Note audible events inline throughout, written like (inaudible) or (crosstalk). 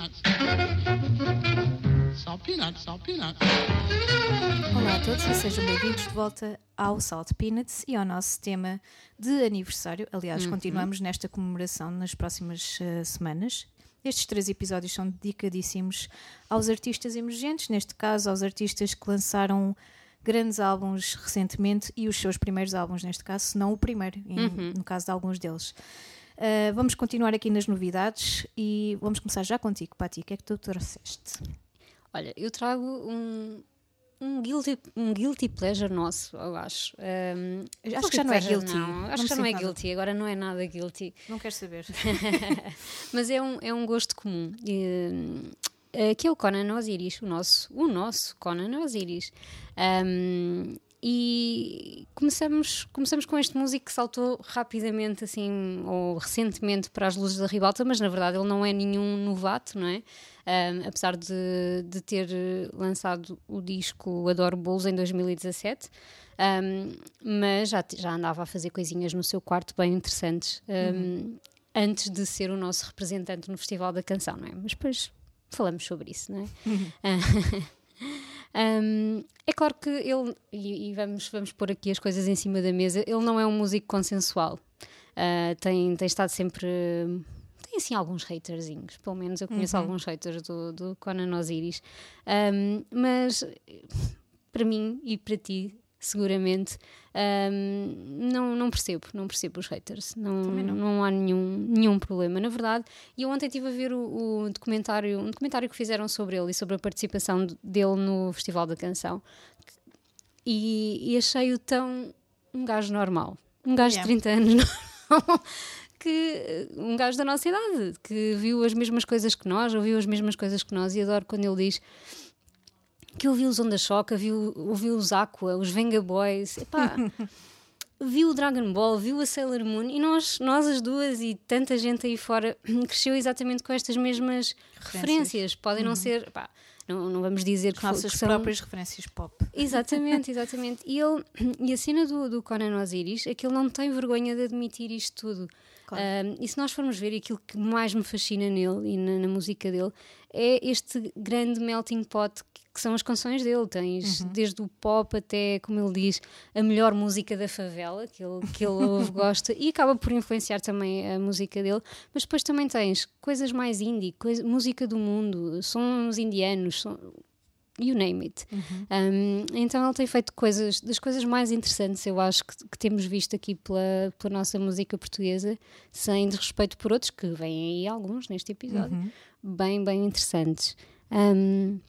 peanuts. Peanuts. Olá a todos e sejam bem-vindos de volta ao Salt Peanuts e ao nosso tema de aniversário. Aliás, continuamos nesta comemoração nas próximas eh, semanas. Estes três episódios são dedicadíssimos aos artistas emergentes, neste caso aos artistas que lançaram grandes álbuns recentemente e os seus primeiros álbuns, neste caso, se não o primeiro, em- no caso de alguns deles. Uh, vamos continuar aqui nas novidades e vamos começar já contigo, Pati. O que é que tu trouxeste? Olha, eu trago um, um, guilty, um guilty pleasure nosso, eu acho. Um, Acho que já não é guilty. Não, acho que já não é nada. guilty, agora não é nada guilty. Não quero saber. (laughs) Mas é um, é um gosto comum. E, eh, que é o Conan Osiris, o nosso, o nosso Conan Osiris. Um, e começamos, começamos com este músico que saltou rapidamente, assim, ou recentemente para as luzes da ribalta, mas na verdade ele não é nenhum novato, não é? Um, apesar de, de ter lançado o disco Adoro Bolos em 2017. Um, mas já, já andava a fazer coisinhas no seu quarto bem interessantes um, antes de ser o nosso representante no Festival da Canção, não é? Mas depois falamos sobre isso, não é? (laughs) Um, é claro que ele, e, e vamos, vamos pôr aqui as coisas em cima da mesa, ele não é um músico consensual. Uh, tem, tem estado sempre. Tem assim alguns haterzinhos, pelo menos eu conheço alguns haters do, do Conan Osiris. Um, mas para mim e para ti, seguramente, um, não, não percebo, não percebo os haters. Não, não. não há nenhum, nenhum problema, na verdade. E eu ontem estive a ver o, o documentário, um documentário que fizeram sobre ele e sobre a participação dele no Festival da Canção e, e achei-o tão um gajo normal. Um gajo Yeah. de 30 anos (laughs) normal. Que, um gajo da nossa idade, que viu as mesmas coisas que nós, ouviu as mesmas coisas que nós, e adoro quando ele diz que ouviu os Onda Choca, viu, ouviu os Aqua, os Venga Boys, epá, (laughs) viu o Dragon Ball, viu a Sailor Moon, e nós, nós as duas e tanta gente aí fora (clears throat) cresceu exatamente com estas mesmas referências. Podem não ser, epá, não, não vamos dizer que, Nossas que são... próprias referências pop. Exatamente, (laughs) exatamente. E, ele, (clears throat) e a cena do, do Conan Osiris é que ele não tem vergonha de admitir isto tudo. Claro. Um, e se nós formos ver aquilo que mais me fascina nele e na, na música dele é este grande melting pot que, que são as canções dele. Tens desde o pop até, como ele diz, a melhor música da favela, que ele, que ele (laughs) ouve, gosta, e acaba por influenciar também a música dele. Mas depois também tens coisas mais indie, coisa, música do mundo, sons indianos, you name it. Um, então ele tem feito coisas, das coisas mais interessantes, eu acho, que, que temos visto aqui pela, pela nossa música portuguesa, sem desrespeito por outros, que vêm aí alguns neste episódio, bem, bem interessantes. Um,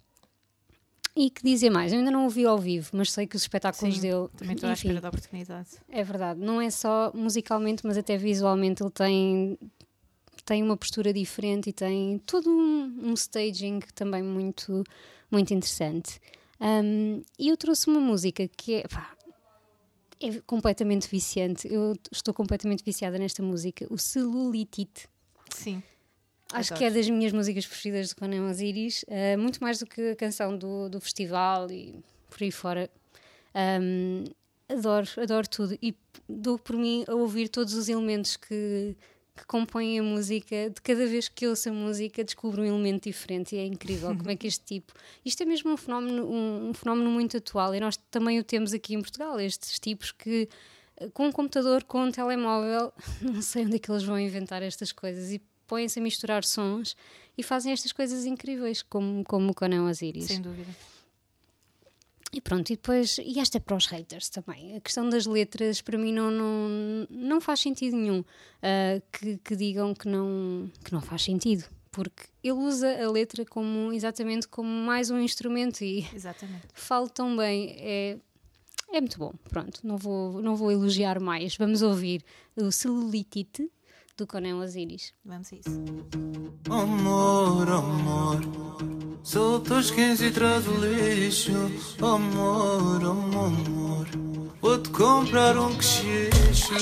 e que dizer mais? Eu ainda não o vi ao vivo, mas sei que os espetáculos Sim, dele. Também estou à espera da oportunidade. é verdade, não é só musicalmente, mas até visualmente ele tem, tem uma postura diferente e tem todo um, um staging também muito, muito interessante. Um, e eu trouxe uma música que é, pá, é completamente viciante. Eu estou completamente viciada nesta música, o Celulitite. Sim. Acho Adoro. que é das minhas músicas preferidas do Conan Osiris, eh, muito mais do que a canção do, do festival e por aí fora. Um, adoro, adoro tudo e dou por mim a ouvir todos os elementos que, que compõem a música. De cada vez que ouço a música, descubro um elemento diferente e é incrível como é que este tipo. Isto é mesmo um fenómeno, um, um fenómeno muito atual e nós também o temos aqui em Portugal. Estes tipos que eh, com um computador, com um telemóvel, (laughs) não sei onde é que eles vão inventar estas coisas e põem-se a misturar sons e fazem estas coisas incríveis, como, como o Conan Osiris. Sem dúvida. E pronto, e depois, e esta é para os haters também. A questão das letras, para mim, não, não, não faz sentido nenhum ah, que, que digam que não, que não faz sentido. Porque ele usa a letra como exatamente como mais um instrumento e Exatamente. (laughs) falo tão bem. É, é muito bom. Pronto, não vou, não vou elogiar mais. Vamos ouvir o Celulitite do Conan Osiris. Vamos a isso. Amor, amor, solta os 15 e traz o lixo. Amor, amor, amor, vou-te comprar um queixo.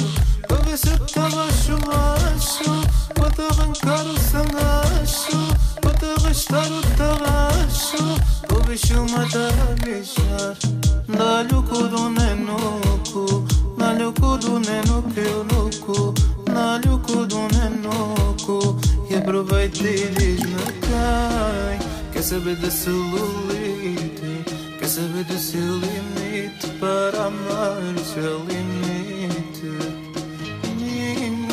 Para ver se estava chumacho. Vou-te arrancar o sangacho. Vou-te arrastar o tarracho. O bicho mata a bichar. Dá-lhe o cu do nenoco. Dá-lhe o cu do neno que eu no cu. Dá-lhe o cu do nenoco. E aproveita e diz-me cá. saber da celulite? Quer saber do seu limite para amar o seu limite? Ninguém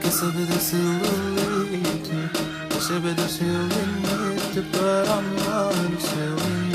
quer saber da celulite? Quer saber do seu limite para amar o seu limite?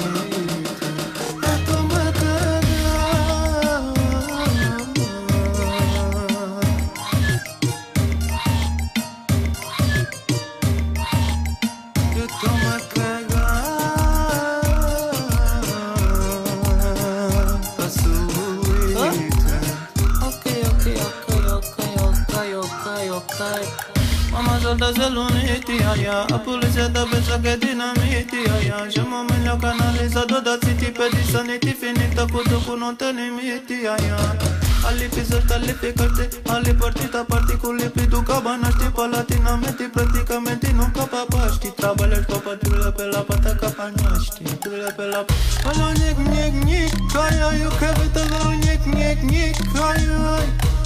Mama solta celulite, ai, ai. A polícia tá pensa que é dinamite, ai, ai. Chama o melhor canalizador da city, pede sanity finita, cutuco não tem limite, ai, ai. Ali pisolta, ali picarte, ali partita, parti com lipi do cabanasti, palatinamente, praticamente nunca papaste. Trabalhas pra patrulha pela pata que apanhaste. Patrulha pela Olha o nick, nick, nick, ai, ai, eu quero ver todo o nick, nick, nick, ai, ai. Olha o nick, nick, nick, ai, ai, eu quero ver todo o nick, nick, nick, ai, ai. Dá-lhe o cu do neno no cu, dá-lhe o cu do neno que eu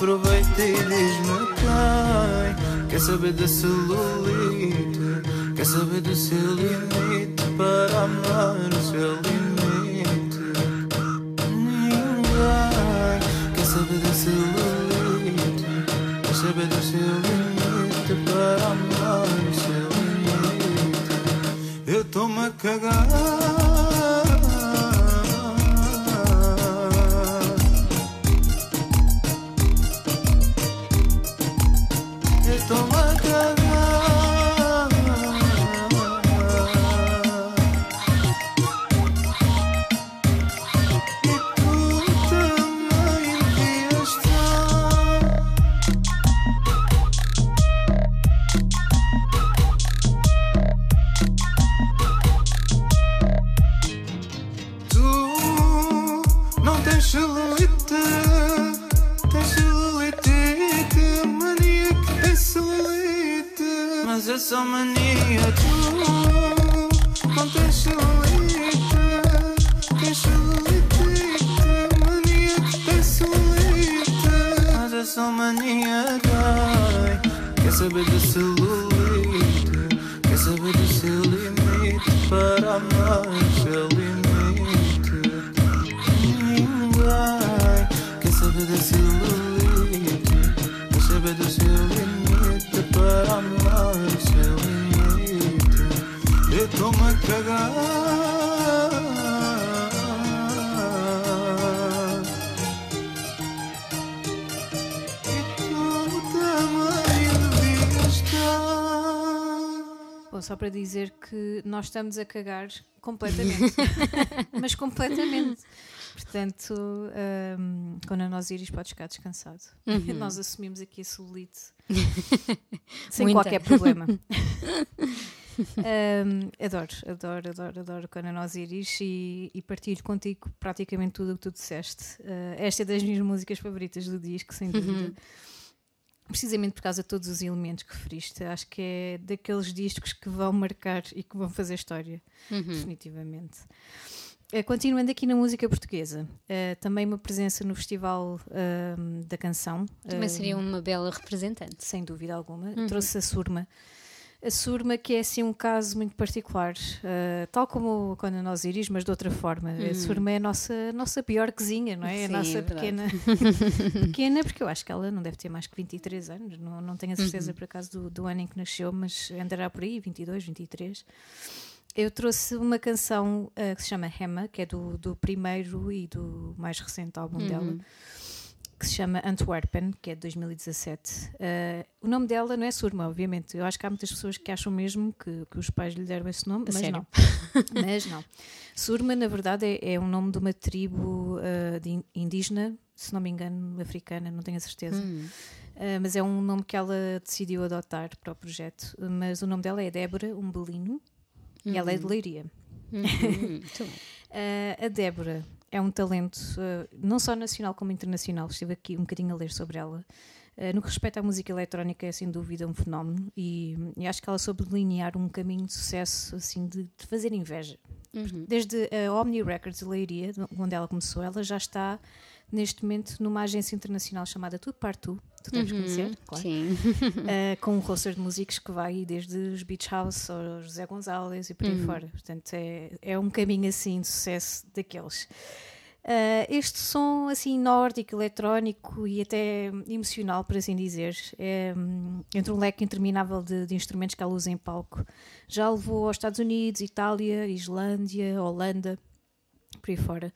aproveita e diz-me quem quer saber da celulite, quer saber do seu limite? Para amar o seu limite. Ninguém quer saber da celulite, do seu limite para amar limite. Eu tô-me a cagar. Só mania, tu não tens celulite, tens celulite, mania que tem celulite. Mas só mania, dai. Quer saber da celulite, quer saber do seu limite para amar Bom, só para dizer que nós estamos a cagar completamente. (laughs) Mas completamente. Portanto, hum, quando a nós iris pode ficar descansado. Nós assumimos aqui a celulite (laughs) sem Muita. qualquer problema. (laughs) Hum, adoro, adoro, adoro, adoro quando a nós iris e, e partilho contigo praticamente tudo o que tu disseste. Uh, esta é das minhas músicas favoritas do disco, sem dúvida. Precisamente por causa de todos os elementos que referiste. Acho que é daqueles discos que vão marcar e que vão fazer história, definitivamente. Eh, continuando aqui na música portuguesa, eh, também uma presença no Festival ahm, da Canção. Também ah, seria uma bela representante. sem dúvida alguma. Trouxe a Surma. A Surma, que é assim um caso muito particular, ah, tal como quando nós iris, mas de outra forma. A Surma é a nossa, nossa pior cozinha, não é? Sim, a nossa é pequena. (laughs) pequena, porque eu acho que ela não deve ter mais que 23 anos, não, não tenho a certeza por acaso do, do ano em que nasceu, mas andará por aí, 22, 23. Eu trouxe uma canção ah, que se chama Hema, que é do, do primeiro e do mais recente álbum dela, que se chama Antwerpen, que é de 2017. Ah, o nome dela não é Surma, obviamente. Eu acho que há muitas pessoas que acham mesmo que, que os pais lhe deram esse nome, A mas sério? não. (laughs) mas não. Surma, na verdade, é, é um nome de uma tribo ah, de in- indígena, se não me engano, africana, não tenho a certeza. Ah, mas é um nome que ela decidiu adotar para o projeto. Mas o nome dela é Débora Umbelino e ela é de Leiria. Uhum. Uh, (laughs) a Débora é um talento uh, não só nacional como internacional. Estive aqui um bocadinho a ler sobre ela. Uh, no que respeita à música eletrónica, é sem dúvida um fenómeno e, e acho que ela soube delinear um caminho de sucesso assim de, de fazer inveja. Uhum. Desde a Omni Records Leiria, onde ela começou, ela já está neste momento numa agência internacional chamada Tudo Partu, tu deves uhum, conhecer, claro, sim. uh, (laughs) com um roster de músicos que vai desde os Beach House aos José Gonzalez e por aí uhum. fora. Portanto, é, é um caminho assim de sucesso daqueles. Uh, este som assim nórdico, eletrónico e até emocional, por assim dizer, é, um, entre um leque interminável de, de, instrumentos que ela usa em palco, já levou aos Estados Unidos, Itália, Islândia, Holanda, por aí fora.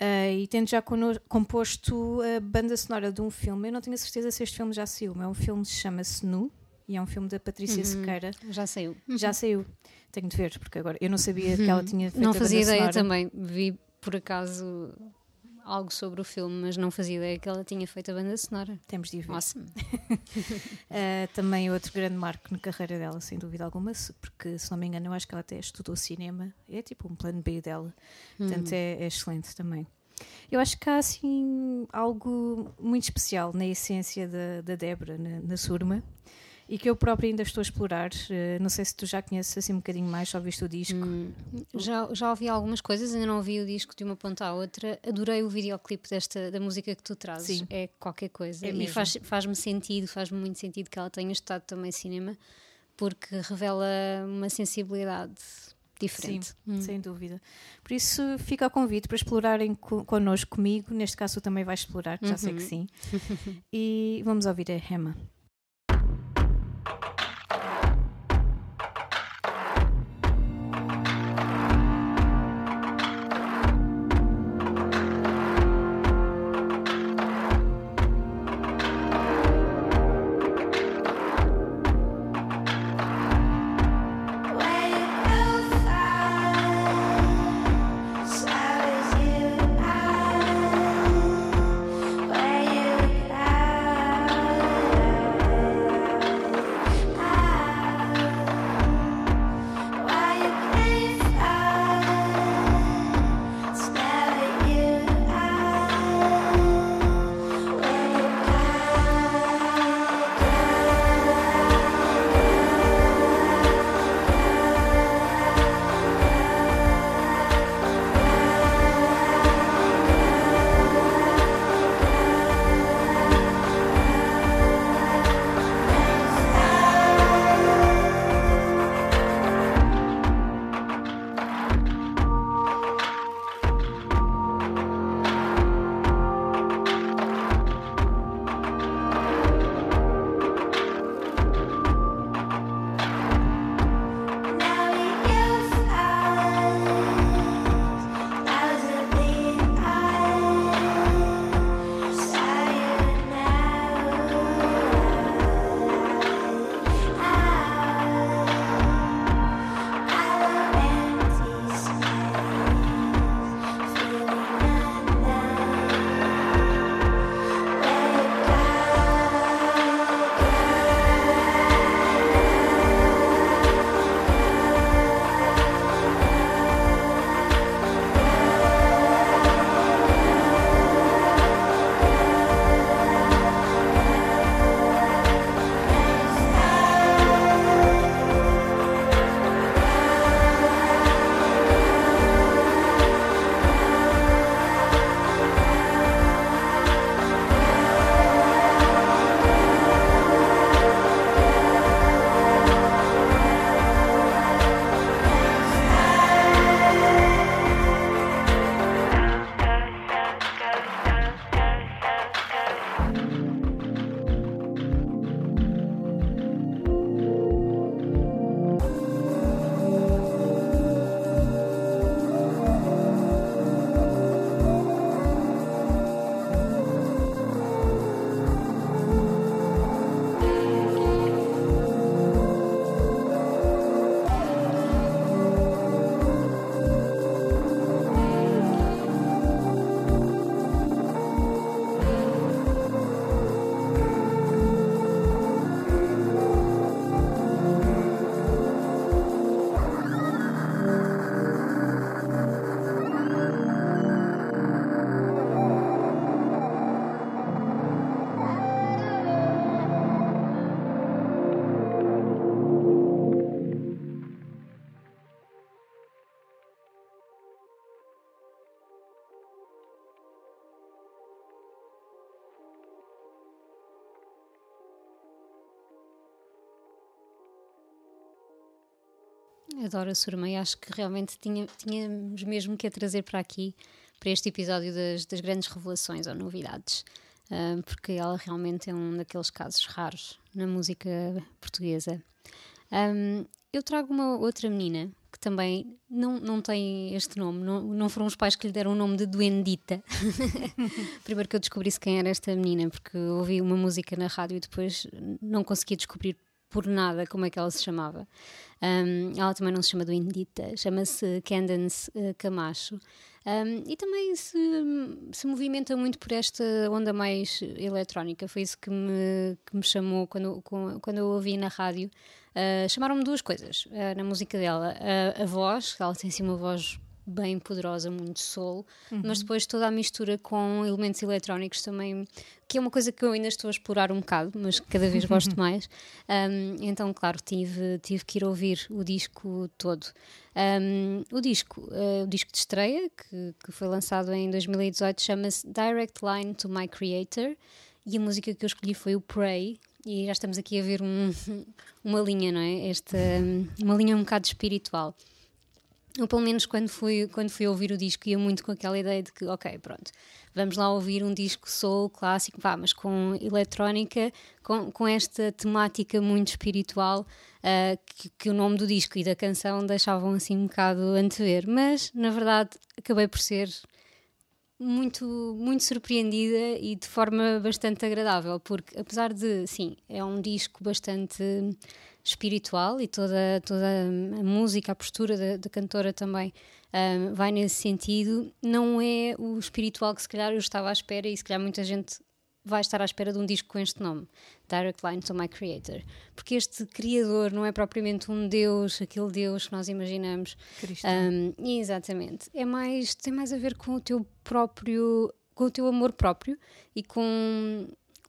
Uh, e tendo já composto a banda sonora de um filme, eu não tenho a certeza se este filme já saiu, mas é um filme que chama-se Nu e é um filme da Patrícia uhum. Sequeira. Já saiu. Já saiu. Tenho de ver, porque agora eu não sabia uhum. que ela tinha feito Não fazia ideia sonora. também. Vi por acaso algo sobre o filme, mas não fazia ideia que ela tinha feito a banda sonora. Temos de ver. Awesome. uh, (laughs) também outro grande marco na carreira dela, sem dúvida alguma, porque se não me engano, eu acho que ela até estudou cinema, é tipo um plano B dela, portanto hum. é, é excelente também. Eu acho que há assim algo muito especial na essência da, da Débora, na, na Surma, e que eu própria ainda estou a explorar. Uh, não sei se tu já conheces assim um bocadinho mais, só viste o disco. Hum, já, já ouvi algumas coisas, ainda não ouvi o disco de uma ponta à outra. Adorei o videoclipe desta, da música que tu trazes. Sim. É qualquer coisa. É e faz, faz-me sentido, faz-me muito sentido que ela tenha estado também cinema, porque revela uma sensibilidade diferente. Sim, hum. sem dúvida. Por isso fica o convite para explorarem co connosco, comigo. Neste caso, tu também vais explorar, já uhum. sei que uhum. sim. (laughs) e vamos ouvir a Rema. Adoro a Surma e acho que realmente tinha, tínhamos mesmo que a trazer para aqui, para este episódio das, das grandes revelações ou novidades, uh, porque ela realmente é um daqueles casos raros na música portuguesa. Um, eu trago uma outra menina que também não, não tem este nome, não, não foram os pais que lhe deram o nome de Duendita. (laughs) Primeiro que eu descobrisse quem era esta menina, porque ouvi uma música na rádio e depois não conseguia descobrir por nada como é que ela se chamava. Um, ela também não se chama Duendita, chama-se Candence uh, Camacho. Um, e também se, se movimenta muito por esta onda mais eletrónica. Foi isso que me, que me chamou quando, quando eu ouvi na rádio. Uh, Chamaram-me duas coisas uh, na música dela. Uh, a voz, ela tem assim uma voz bem poderosa, muito solo, uhum. mas depois toda a mistura com elementos eletrónicos também, que é uma coisa que eu ainda estou a explorar um bocado, mas cada vez gosto (laughs) mais. Um, então, claro, tive, tive que ir ouvir o disco todo. Um, o disco, uh, o disco de estreia, que, que foi lançado em 2018, chama-se Direct Line to My Creator, e a música que eu escolhi foi o Pray, e já estamos aqui a ver um, (laughs) uma linha, não é? Esta, uma linha um bocado espiritual. Eu, pelo menos, quando fui, quando fui ouvir o disco, ia muito com aquela ideia de que, ok, pronto, vamos lá ouvir um disco soul clássico, vá, mas com eletrónica, com, com esta temática muito espiritual, uh, que, que, o nome do disco e da canção deixavam assim um bocado antever. Mas, na verdade, acabei por ser muito, muito surpreendida e de forma bastante agradável, porque apesar de, sim, é um disco bastante espiritual e toda, toda a música, a postura da, da cantora também um, vai nesse sentido, não é o espiritual que se calhar eu estava à espera e se calhar muita gente vai estar à espera de um disco com este nome, Direct Line to My Creator. Porque este criador não é propriamente um Deus, aquele Deus que nós imaginamos. Um, exatamente. É mais, tem mais a ver com o teu próprio, com o teu amor próprio e com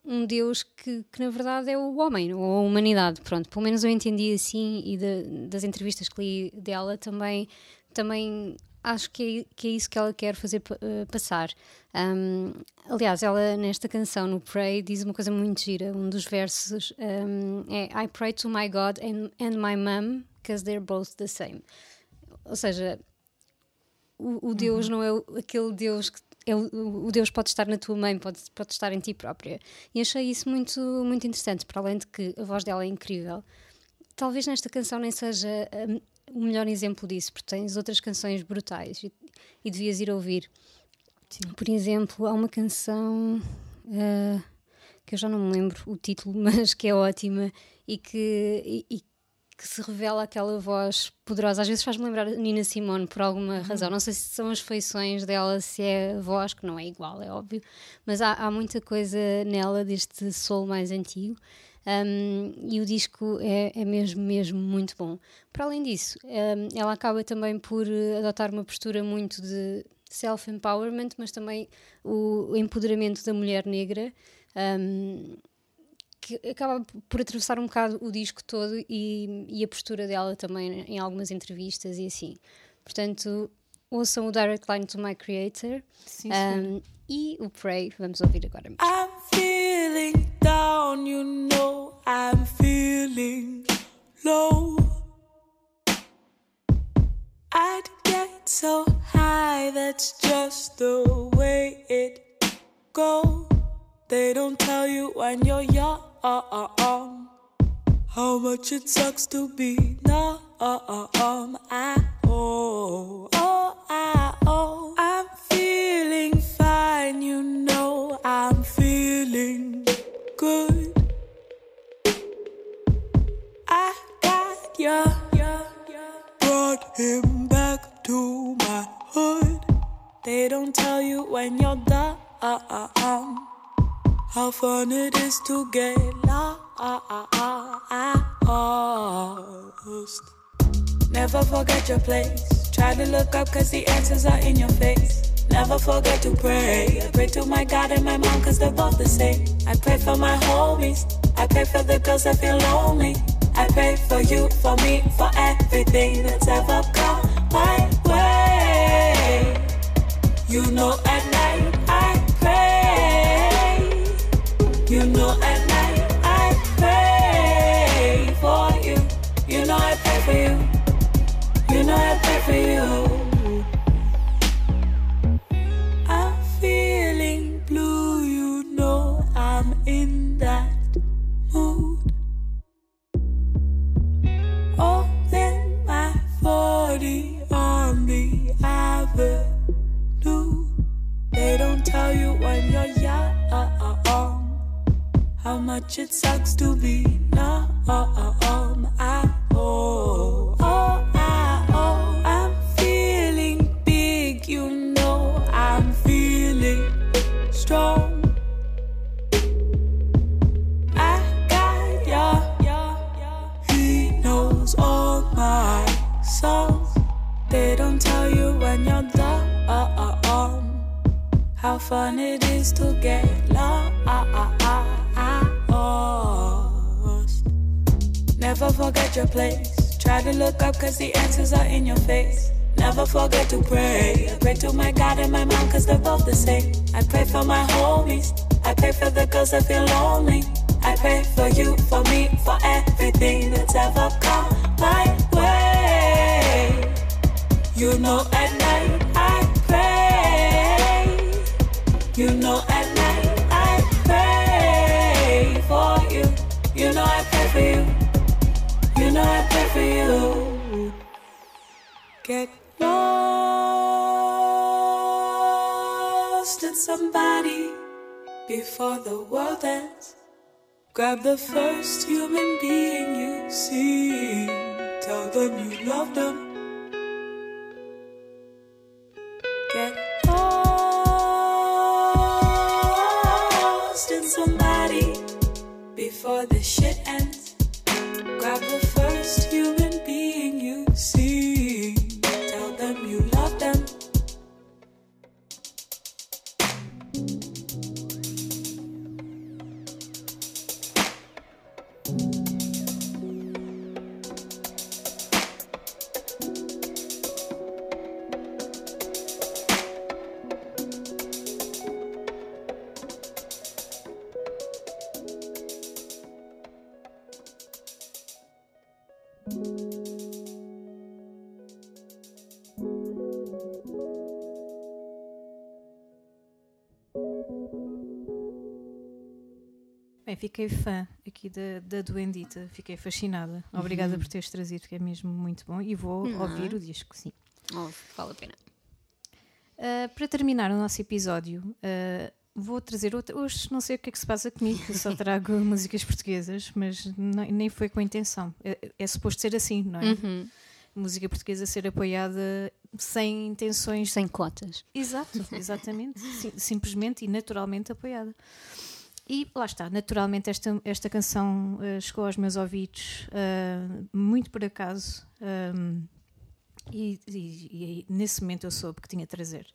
um Deus que, que, na verdade é o homem ou a humanidade. Pronto, pelo menos eu entendi assim e de, das entrevistas que li dela também, também acho que é, que é isso que ela quer fazer uh, passar. Um, aliás, ela nesta canção, no Pray, diz uma coisa muito gira. Um dos versos um, é I pray to my God and, and my mom because they're both the same. Ou seja, o, o Deus uhum. não é aquele Deus que é o, o, Deus pode estar na tua mãe, pode, pode estar em ti própria. E achei isso muito, muito interessante, para além de que a voz dela é incrível. Talvez nesta canção nem seja o melhor exemplo disso, porque tens outras canções brutais e, e devias ir ouvir. Sim. Por exemplo, há uma canção uh, que eu já não me lembro o título, (laughs) mas que é ótima e que, e, e que se revela aquela voz poderosa. Às vezes faz-me lembrar Nina Simone por alguma uhum. razão. Não sei se são as feições dela, se é a voz, que não é igual, é óbvio, mas há, há muita coisa nela deste soul mais antigo. Um, e o disco é, é, mesmo, mesmo muito bom. Para além disso, um, ela acaba também por eh, adotar uma postura muito de self-empowerment, mas também o, o, empoderamento da mulher negra. Um, que acaba por atravessar um bocado o disco todo e, e, a postura dela também em algumas entrevistas e assim. Portanto, ouçam o Direct Line to My Creator sim, sim. e o Pray, vamos ouvir agora mesmo. I'm feeling down, you know I'm feeling low. I'd get so high, that's just the way it goes. They don't tell you when you're young how much it sucks to be numb. I oh, oh, I oh, I'm feeling fine, you know I'm feeling good. I got ya, brought him back to my hood. They don't tell you when you're done. How fun it is to get lost. Ah, ah, ah, Never forget your place. Try to look up cause the answers are in your face. Never forget to pray. I pray to my God and my mom cause they're both the same. I pray for my homies. I pray for the girls that feel lonely. I pray for you, for me, for everything that's ever come my way. You know at You know at night I pray for you. You know I pray for you. You know I pray for you. I'm feeling blue, you know I'm in that mood. In my 40 on the avenue. They don't tell you when you're much it sucks to be numb. I oh, oh, I oh, I'm feeling big, you know I'm feeling strong. I got ya, he knows all my songs. They don't tell you when you're done uh, uh, um. how fun it is to get your place. Try to look up cause the answers are in your face. Never forget to pray. I pray to my God and my mom cause they're both the same. I pray for my homies. I pray for the girls that feel lonely. I pray for you, for me, Grab the first human being you see. Tell them you love them. Get lost in somebody before the shit ends. Fiquei fã aqui da, da Duendita, fiquei fascinada. Obrigada por teres trazido, que é mesmo muito bom. E vou Não. ouvir o disco, sim. Oh, vale a pena. Uh, para terminar o nosso episódio, uh, vou trazer outra. Hoje não sei o que é que se passa comigo, eu só (laughs) trago músicas portuguesas, mas nem nem foi com intenção. É, é suposto ser assim, não é? Uhum. Música portuguesa ser apoiada sem intenções. Sem cotas. Exato, exatamente. (laughs) Sim- simplesmente e naturalmente apoiada. E lá está, naturalmente esta, esta canção uh, chegou aos meus ouvidos uh, muito por acaso. um, e, e- e nesse momento eu soube que tinha de trazer.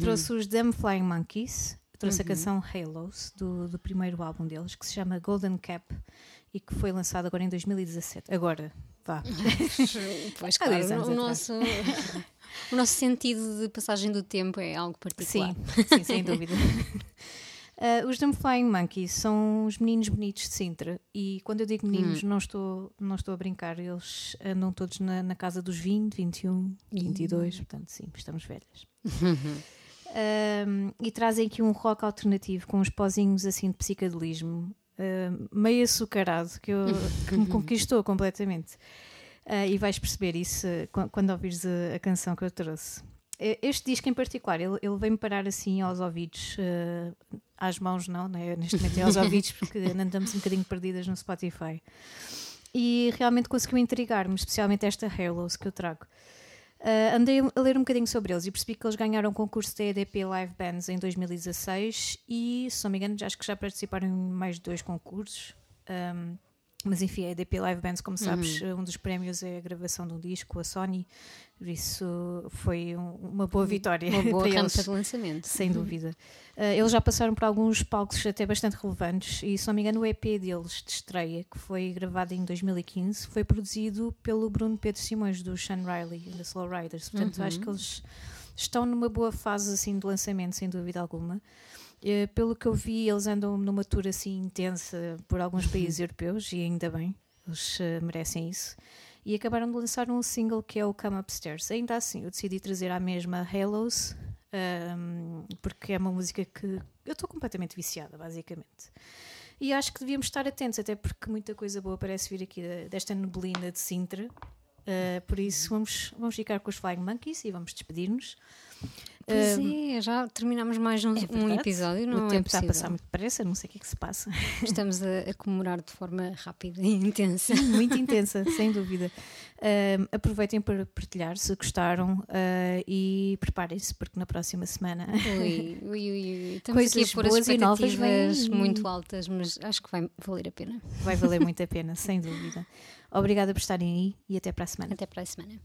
Trouxe os Damn Flying Monkeys, trouxe a canção Halos, do, do primeiro álbum deles, que se chama Golden Cap e que foi lançado agora em 2017. Agora, vá. (laughs) Pois claro, o nosso, o nosso sentido de passagem do tempo é algo particular. Sim, sim, sem dúvida. (laughs) Uh, os Dumb Flying Monkeys são os meninos bonitos de Sintra. E quando eu digo meninos não, estou, não estou a brincar, eles andam todos na, na casa dos 20, 21, 22, portanto sim, estamos velhas. Um, e trazem aqui um rock alternativo com uns pozinhos assim de psicadelismo, um, meio açucarado, que, eu, que me (laughs) conquistou completamente. Uh, e vais perceber isso uh, qu- quando ouvires a, a canção que eu trouxe. Este disco em particular, ele, ele veio-me parar assim aos ouvidos, uh, às mãos não, né? neste momento é aos (laughs) ouvidos porque andamos um bocadinho perdidas no Spotify. E realmente conseguiu intrigar-me, especialmente esta Halos que eu trago. Uh, andei a ler um bocadinho sobre eles e percebi que eles ganharam o concurso da EDP Live Bands em 2016 e, se não me engano, acho que já participaram em mais de dois concursos. Um, mas enfim, a EDP Live Bands, como sabes, um dos prémios é a gravação de um disco, a Sony, por isso foi um- uma boa vitória Uma boa (laughs) para eles. de lançamento. Sem dúvida. Uh, eles já passaram por alguns palcos até bastante relevantes e, se não me engano, o EP deles de estreia, que foi gravado em 2015, foi produzido pelo Bruno Pedro Simões, do Sean Riley, da Slow Riders. Portanto, acho que eles estão numa boa fase assim, de lançamento, sem dúvida alguma. Eh, pelo que eu vi, eles andam numa tour assim intensa por alguns países europeus e ainda bem, eles eh, merecem isso. e acabaram de lançar um single que é o Come Upstairs. Ainda assim, eu decidi trazer à mesma Halos, um, porque é uma música que eu estou completamente viciada, basicamente. E acho que devíamos estar atentos, até porque muita coisa boa parece vir aqui desta neblina de Sintra. Uh, por isso, vamos, vamos ficar com os Flying Monkeys e vamos despedir-nos. Pois uh, é, já terminamos mais um, é um episódio. Não o tempo é está a passar muito depressa, não sei o que é que se passa. Estamos a, a comemorar de forma rápida e intensa. muito intensa, sem dúvida. Uh, aproveitem para partilhar se gostaram uh, e preparem-se, porque na próxima semana. Ui, (laughs) ui, ui. Estamos Coisas aqui a pôr boas e novas vêm... muito altas, mas acho que vai valer a pena. Vai valer muito a pena, sem dúvida. Obrigada por estarem aí e até para a semana. Até para a semana.